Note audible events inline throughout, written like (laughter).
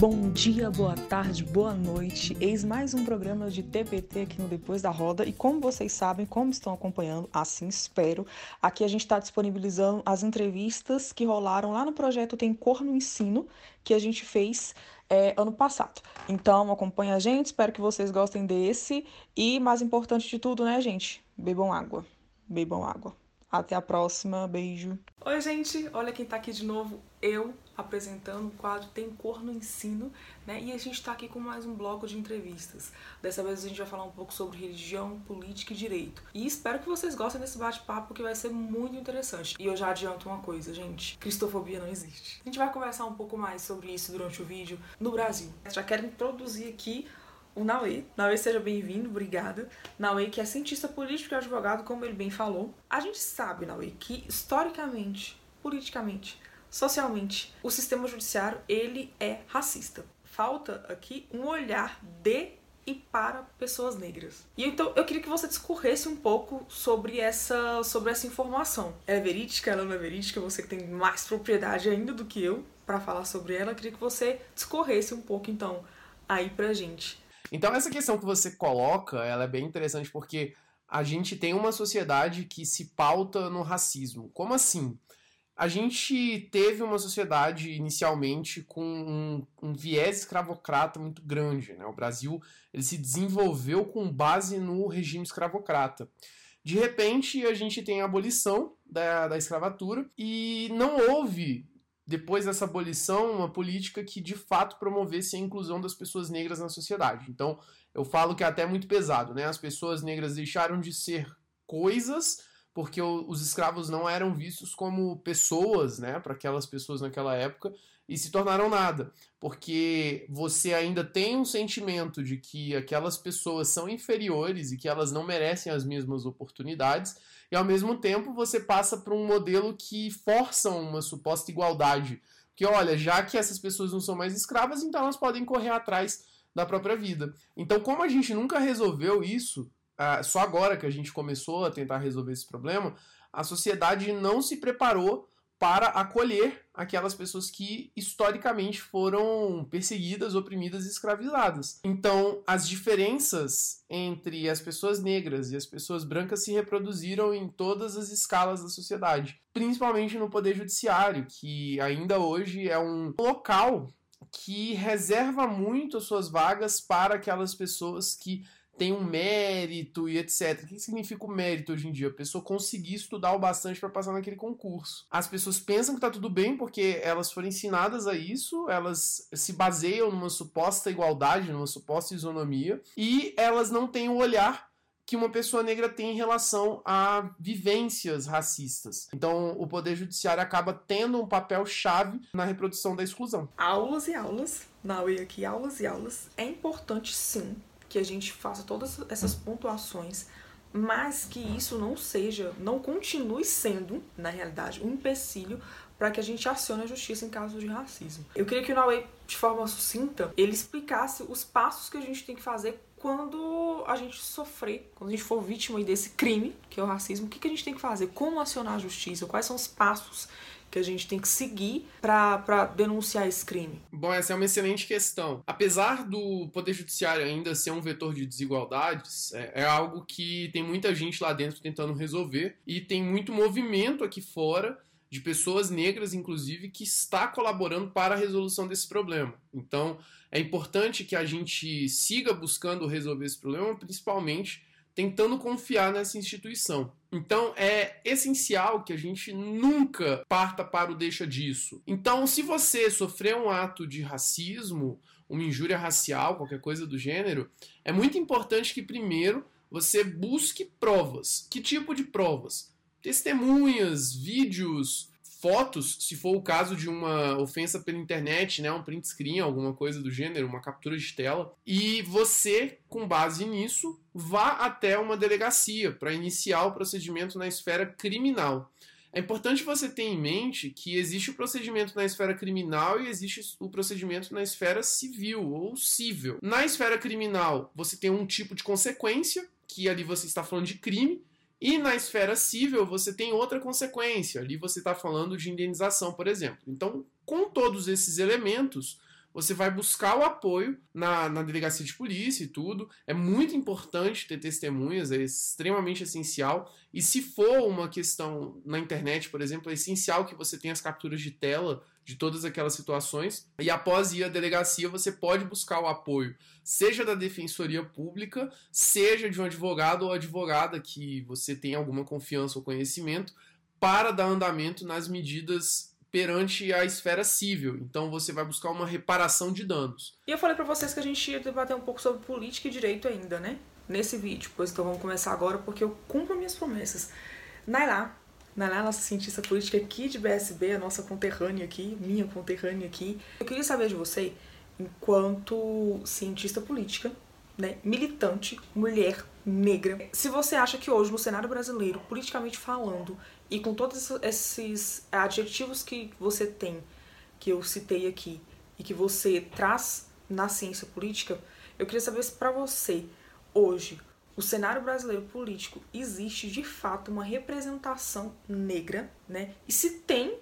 Bom dia, boa tarde, boa noite. Eis mais um programa de TPT aqui no Depois da Roda. E como vocês sabem, como estão acompanhando, assim espero, aqui a gente está disponibilizando as entrevistas que rolaram lá no projeto Tem Cor no Ensino, que a gente fez é, ano passado. Então acompanha a gente, espero que vocês gostem desse. E mais importante de tudo, né, gente? Bebam água. Bebam água. Até a próxima, beijo. Oi, gente, olha quem tá aqui de novo, eu, apresentando o quadro Tem Cor no Ensino, né? E a gente tá aqui com mais um bloco de entrevistas. Dessa vez a gente vai falar um pouco sobre religião, política e direito. E espero que vocês gostem desse bate-papo, que vai ser muito interessante. E eu já adianto uma coisa, gente: cristofobia não existe. A gente vai conversar um pouco mais sobre isso durante o vídeo no Brasil. Já quero introduzir aqui o Naue. Naue, seja bem-vindo, obrigada. Naue, que é cientista político e advogado, como ele bem falou. A gente sabe, Naue, que historicamente, politicamente, socialmente, o sistema judiciário, ele é racista. Falta aqui um olhar de e para pessoas negras. E então eu queria que você discorresse um pouco sobre essa sobre essa informação. Ela é verídica, ela não é verídica, você que tem mais propriedade ainda do que eu para falar sobre ela, eu queria que você discorresse um pouco então aí pra gente. Então essa questão que você coloca, ela é bem interessante porque a gente tem uma sociedade que se pauta no racismo. Como assim? A gente teve uma sociedade inicialmente com um, um viés escravocrata muito grande. Né? O Brasil ele se desenvolveu com base no regime escravocrata. De repente, a gente tem a abolição da, da escravatura e não houve depois dessa abolição, uma política que de fato promovesse a inclusão das pessoas negras na sociedade. Então, eu falo que é até muito pesado, né? As pessoas negras deixaram de ser coisas porque os escravos não eram vistos como pessoas, né, para aquelas pessoas naquela época, e se tornaram nada, porque você ainda tem um sentimento de que aquelas pessoas são inferiores e que elas não merecem as mesmas oportunidades, e ao mesmo tempo você passa por um modelo que força uma suposta igualdade. Que olha, já que essas pessoas não são mais escravas, então elas podem correr atrás da própria vida. Então, como a gente nunca resolveu isso, só agora que a gente começou a tentar resolver esse problema, a sociedade não se preparou para acolher aquelas pessoas que historicamente foram perseguidas, oprimidas e escravizadas. Então, as diferenças entre as pessoas negras e as pessoas brancas se reproduziram em todas as escalas da sociedade, principalmente no poder judiciário, que ainda hoje é um local que reserva muito as suas vagas para aquelas pessoas que tem um mérito e etc. O que significa o mérito hoje em dia? A pessoa conseguir estudar o bastante para passar naquele concurso. As pessoas pensam que tá tudo bem porque elas foram ensinadas a isso, elas se baseiam numa suposta igualdade, numa suposta isonomia, e elas não têm o olhar que uma pessoa negra tem em relação a vivências racistas. Então, o poder judiciário acaba tendo um papel chave na reprodução da exclusão. Aulas e aulas, na UE aqui, aulas e aulas. É importante sim que a gente faça todas essas pontuações, mas que isso não seja, não continue sendo, na realidade, um empecilho para que a gente acione a justiça em caso de racismo. Eu queria que o Naue, de forma sucinta, ele explicasse os passos que a gente tem que fazer quando a gente sofrer, quando a gente for vítima desse crime, que é o racismo, o que a gente tem que fazer? Como acionar a justiça? Quais são os passos que a gente tem que seguir para denunciar esse crime? Bom, essa é uma excelente questão. Apesar do Poder Judiciário ainda ser um vetor de desigualdades, é, é algo que tem muita gente lá dentro tentando resolver e tem muito movimento aqui fora de pessoas negras, inclusive, que está colaborando para a resolução desse problema. Então, é importante que a gente siga buscando resolver esse problema, principalmente tentando confiar nessa instituição. Então é essencial que a gente nunca parta para o deixa disso. Então, se você sofrer um ato de racismo, uma injúria racial, qualquer coisa do gênero, é muito importante que primeiro você busque provas. Que tipo de provas? Testemunhas, vídeos, fotos, se for o caso de uma ofensa pela internet, né, um print screen, alguma coisa do gênero, uma captura de tela, e você, com base nisso, vá até uma delegacia para iniciar o procedimento na esfera criminal. É importante você ter em mente que existe o procedimento na esfera criminal e existe o procedimento na esfera civil ou cível. Na esfera criminal, você tem um tipo de consequência, que ali você está falando de crime, e na esfera civil, você tem outra consequência. Ali você está falando de indenização, por exemplo. Então, com todos esses elementos, você vai buscar o apoio na, na delegacia de polícia e tudo. É muito importante ter testemunhas, é extremamente essencial. E se for uma questão na internet, por exemplo, é essencial que você tenha as capturas de tela de todas aquelas situações. E após ir à delegacia, você pode buscar o apoio, seja da defensoria pública, seja de um advogado ou advogada que você tenha alguma confiança ou conhecimento, para dar andamento nas medidas perante a esfera civil. Então você vai buscar uma reparação de danos. E eu falei para vocês que a gente ia debater um pouco sobre política e direito ainda, né? Nesse vídeo. Pois então vamos começar agora porque eu cumpro minhas promessas. Nailá, Nailá, nossa cientista política aqui de BSB, a nossa conterrânea aqui, minha conterrânea aqui. Eu queria saber de você, enquanto cientista política, né, militante, mulher, negra, se você acha que hoje no cenário brasileiro, politicamente falando, e com todos esses adjetivos que você tem, que eu citei aqui, e que você traz na ciência política, eu queria saber se para você, hoje, o cenário brasileiro político existe de fato uma representação negra, né? E se tem,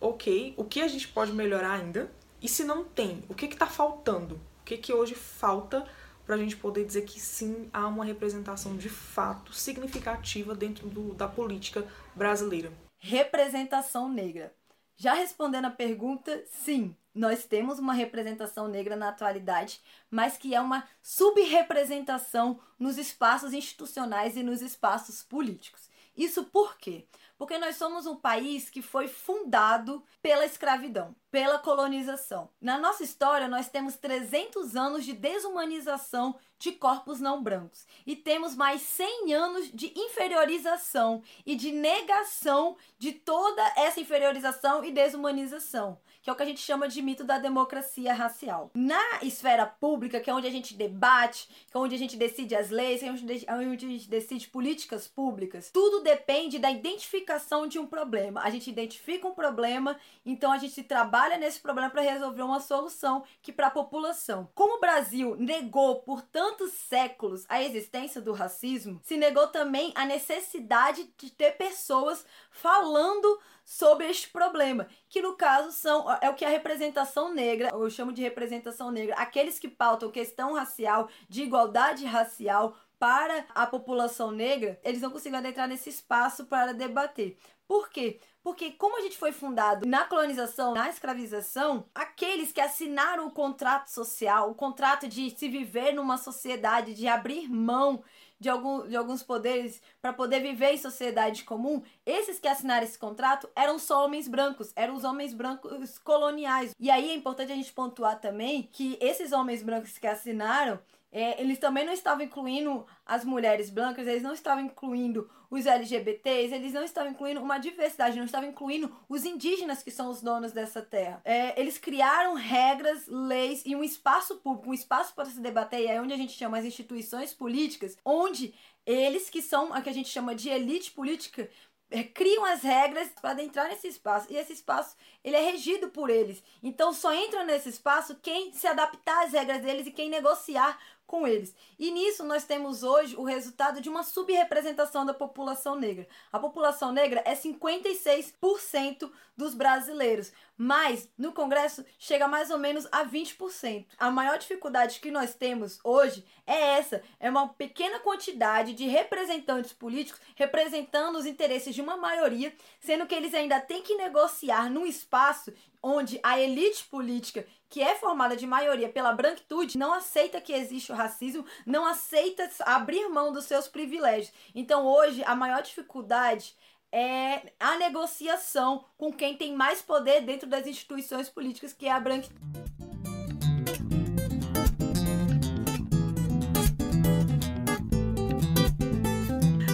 ok, o que a gente pode melhorar ainda? E se não tem, o que está faltando? O que, que hoje falta para a gente poder dizer que sim, há uma representação de fato significativa dentro do, da política brasileira. Representação negra. Já respondendo a pergunta, sim, nós temos uma representação negra na atualidade, mas que é uma subrepresentação nos espaços institucionais e nos espaços políticos. Isso por quê? Porque nós somos um país que foi fundado pela escravidão, pela colonização. Na nossa história, nós temos 300 anos de desumanização de corpos não brancos e temos mais 100 anos de inferiorização e de negação de toda essa inferiorização e desumanização que é o que a gente chama de mito da democracia racial. Na esfera pública, que é onde a gente debate, que é onde a gente decide as leis, que é onde a gente decide políticas públicas, tudo depende da identificação de um problema. A gente identifica um problema, então a gente trabalha nesse problema para resolver uma solução que para a população. Como o Brasil negou por tantos séculos a existência do racismo, se negou também a necessidade de ter pessoas falando sobre este problema, que no caso são é o que a representação negra, eu chamo de representação negra, aqueles que pautam questão racial, de igualdade racial para a população negra, eles não conseguem entrar nesse espaço para debater. Por quê? Porque como a gente foi fundado na colonização, na escravização, aqueles que assinaram o contrato social, o contrato de se viver numa sociedade, de abrir mão de, algum, de alguns poderes para poder viver em sociedade comum, esses que assinaram esse contrato eram só homens brancos, eram os homens brancos coloniais. E aí é importante a gente pontuar também que esses homens brancos que assinaram, é, eles também não estavam incluindo as mulheres brancas, eles não estavam incluindo os LGBTs, eles não estavam incluindo uma diversidade, não estavam incluindo os indígenas que são os donos dessa terra. É, eles criaram regras, leis e um espaço público, um espaço para se debater, e é onde a gente chama as instituições políticas, onde eles que são a que a gente chama de elite política é, criam as regras para entrar nesse espaço e esse espaço ele é regido por eles então só entra nesse espaço quem se adaptar às regras deles e quem negociar com eles. E nisso nós temos hoje o resultado de uma subrepresentação da população negra. A população negra é 56% dos brasileiros, mas no Congresso chega mais ou menos a 20%. A maior dificuldade que nós temos hoje é essa, é uma pequena quantidade de representantes políticos representando os interesses de uma maioria, sendo que eles ainda têm que negociar num espaço onde a elite política que é formada de maioria pela branquitude, não aceita que existe o racismo, não aceita abrir mão dos seus privilégios. Então hoje a maior dificuldade é a negociação com quem tem mais poder dentro das instituições políticas, que é a branquitude.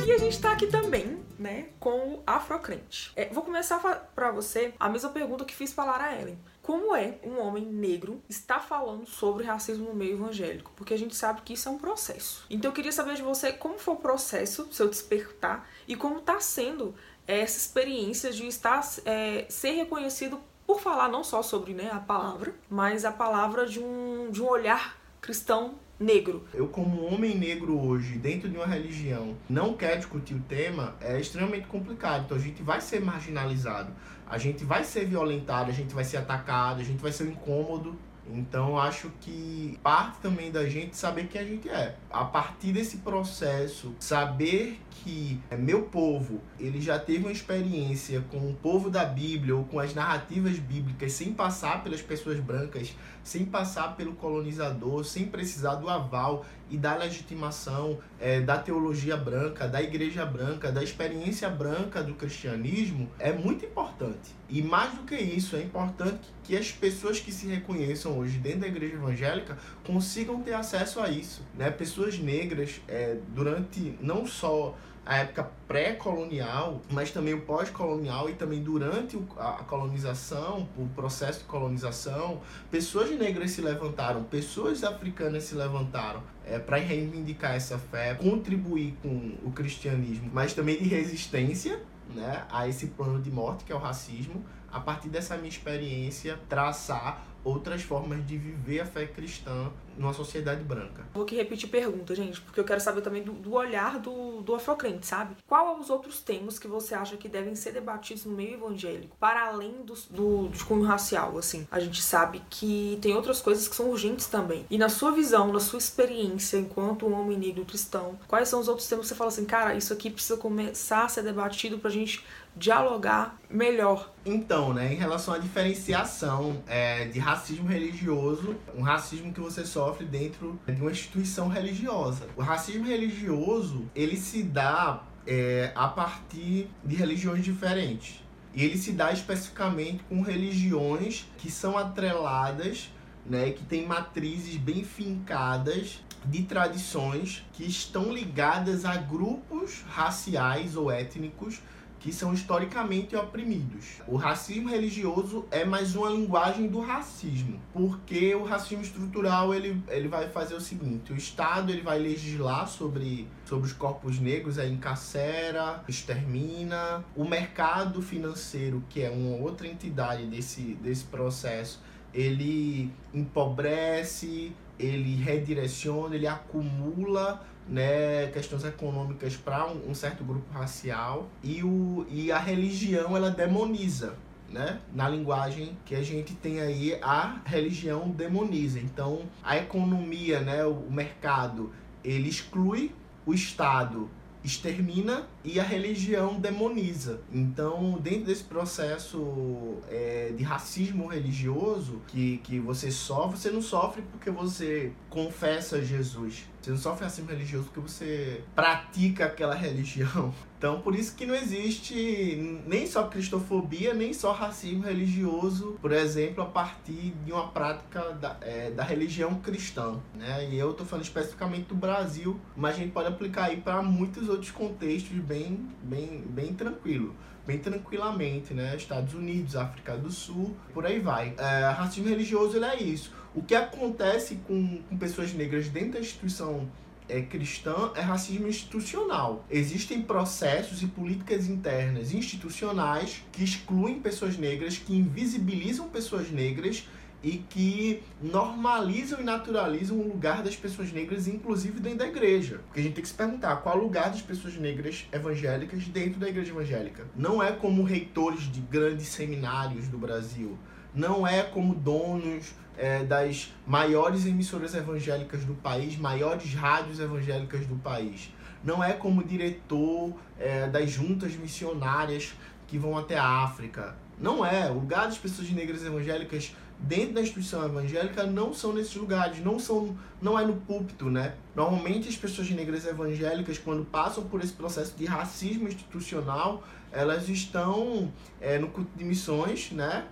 E a gente está aqui também né, com o afrocrente. É, vou começar para você a mesma pergunta que fiz para Lara Ellen. Como é um homem negro estar falando sobre racismo no meio evangélico? Porque a gente sabe que isso é um processo. Então eu queria saber de você como foi o processo, seu despertar, e como está sendo essa experiência de estar é, ser reconhecido por falar não só sobre né, a palavra, mas a palavra de um, de um olhar cristão negro. Eu, como homem negro hoje, dentro de uma religião, não quer discutir o tema, é extremamente complicado. Então a gente vai ser marginalizado, a gente vai ser violentado, a gente vai ser atacado, a gente vai ser incômodo Então acho que parte também da gente saber quem a gente é. A partir desse processo, saber que é meu povo, ele já teve uma experiência com o povo da Bíblia ou com as narrativas bíblicas sem passar pelas pessoas brancas, sem passar pelo colonizador, sem precisar do aval e da legitimação é, da teologia branca, da igreja branca, da experiência branca do cristianismo, é muito importante. E mais do que isso, é importante que as pessoas que se reconheçam hoje dentro da igreja evangélica consigam ter acesso a isso. Né? Pessoas negras, é, durante não só a época pré-colonial, mas também o pós-colonial e também durante a colonização, o processo de colonização, pessoas negras se levantaram, pessoas africanas se levantaram é, para reivindicar essa fé, contribuir com o cristianismo, mas também de resistência né, a esse plano de morte que é o racismo, a partir dessa minha experiência, traçar outras formas de viver a fé cristã numa sociedade branca. Vou aqui repetir pergunta, gente, porque eu quero saber também do, do olhar do, do afrocrente, sabe? Qual os outros temas que você acha que devem ser debatidos no meio evangélico, para além do, do, do cunho racial, assim? A gente sabe que tem outras coisas que são urgentes também. E na sua visão, na sua experiência enquanto um homem negro cristão, quais são os outros temas que você fala assim, cara, isso aqui precisa começar a ser debatido pra gente dialogar melhor. Então, né, em relação à diferenciação é, de racismo religioso, um racismo que você sofre dentro de uma instituição religiosa. O racismo religioso, ele se dá é, a partir de religiões diferentes. E ele se dá especificamente com religiões que são atreladas, né, que têm matrizes bem fincadas de tradições que estão ligadas a grupos raciais ou étnicos que são historicamente oprimidos. O racismo religioso é mais uma linguagem do racismo, porque o racismo estrutural ele, ele vai fazer o seguinte: o Estado ele vai legislar sobre, sobre os corpos negros, aí encarcera, extermina. O mercado financeiro, que é uma outra entidade desse, desse processo, ele empobrece, ele redireciona, ele acumula né, questões econômicas para um, um, certo grupo racial e, o, e a religião ela demoniza. Né? Na linguagem que a gente tem aí, a religião demoniza. Então, a economia, né, o mercado, ele exclui o Estado extermina e a religião demoniza. Então, dentro desse processo é, de racismo religioso que, que você sofre, você não sofre porque você confessa Jesus. Você não sofre racismo religioso porque você pratica aquela (laughs) religião. Então, por isso que não existe nem só cristofobia, nem só racismo religioso, por exemplo, a partir de uma prática da, é, da religião cristã. Né? E eu estou falando especificamente do Brasil, mas a gente pode aplicar aí para muitos outros contextos bem, bem, bem tranquilo bem tranquilamente, né? Estados Unidos, África do Sul, por aí vai. É, racismo religioso ele é isso. O que acontece com, com pessoas negras dentro da instituição é, cristã é racismo institucional. Existem processos e políticas internas institucionais que excluem pessoas negras, que invisibilizam pessoas negras e que normalizam e naturalizam o lugar das pessoas negras, inclusive dentro da igreja. Porque a gente tem que se perguntar qual é o lugar das pessoas negras evangélicas dentro da igreja evangélica. Não é como reitores de grandes seminários do Brasil, não é como donos é, das maiores emissoras evangélicas do país, maiores rádios evangélicas do país. Não é como diretor é, das juntas missionárias que vão até a África. Não é. O lugar das pessoas negras evangélicas dentro da instituição evangélica não são nesses lugares, não são, não é no púlpito, né? Normalmente as pessoas negras evangélicas, quando passam por esse processo de racismo institucional, elas estão é, no culto de missões, né?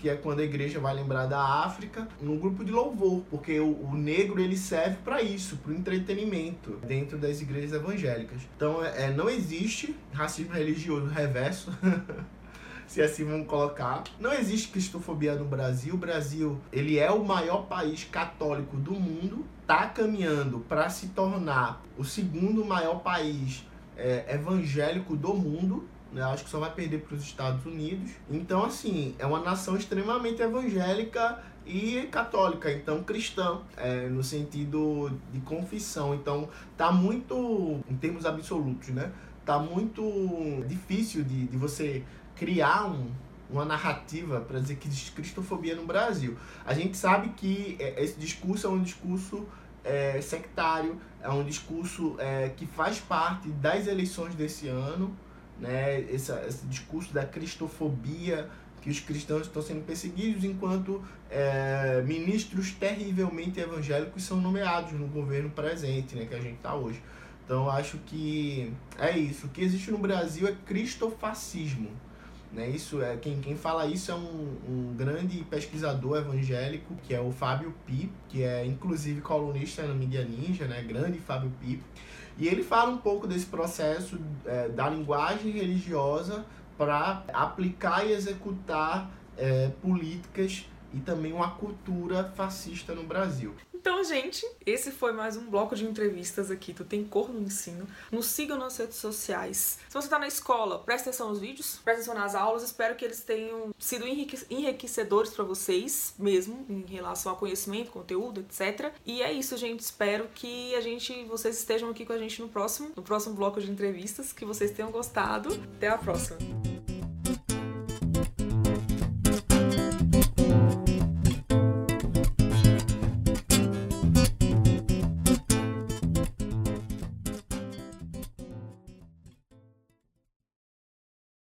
que é quando a igreja vai lembrar da África, num grupo de louvor, porque o, o negro ele serve para isso, para o entretenimento dentro das igrejas evangélicas. Então é, é não existe racismo religioso reverso. (laughs) se assim vamos colocar. Não existe cristofobia no Brasil. O Brasil, ele é o maior país católico do mundo, tá caminhando para se tornar o segundo maior país é, evangélico do mundo né? Acho que só vai perder para os Estados Unidos. Então, assim, é uma nação extremamente evangélica e católica, então cristã, é, no sentido de confissão. Então, tá muito, em termos absolutos, né? Tá muito difícil de, de você criar um, uma narrativa para dizer que existe cristofobia no Brasil. A gente sabe que é, esse discurso é um discurso é, sectário, é um discurso é, que faz parte das eleições desse ano, né? esse, esse discurso da cristofobia, que os cristãos estão sendo perseguidos enquanto é, ministros terrivelmente evangélicos são nomeados no governo presente, né, que a gente está hoje. Então acho que é isso. O que existe no Brasil é cristofascismo. Né? Isso é quem, quem fala isso é um, um grande pesquisador evangélico que é o Fábio Pi, que é inclusive colunista na Mídia Ninja, né? Grande Fábio Pi. E ele fala um pouco desse processo é, da linguagem religiosa para aplicar e executar é, políticas e também uma cultura fascista no Brasil. Então, gente, esse foi mais um bloco de entrevistas aqui do Tem Cor no Ensino. Nos sigam nas redes sociais. Se você está na escola, preste atenção nos vídeos, preste atenção nas aulas. Espero que eles tenham sido enriquecedores para vocês mesmo, em relação ao conhecimento, conteúdo, etc. E é isso, gente. Espero que a gente, vocês estejam aqui com a gente no próximo, no próximo bloco de entrevistas, que vocês tenham gostado. Até a próxima.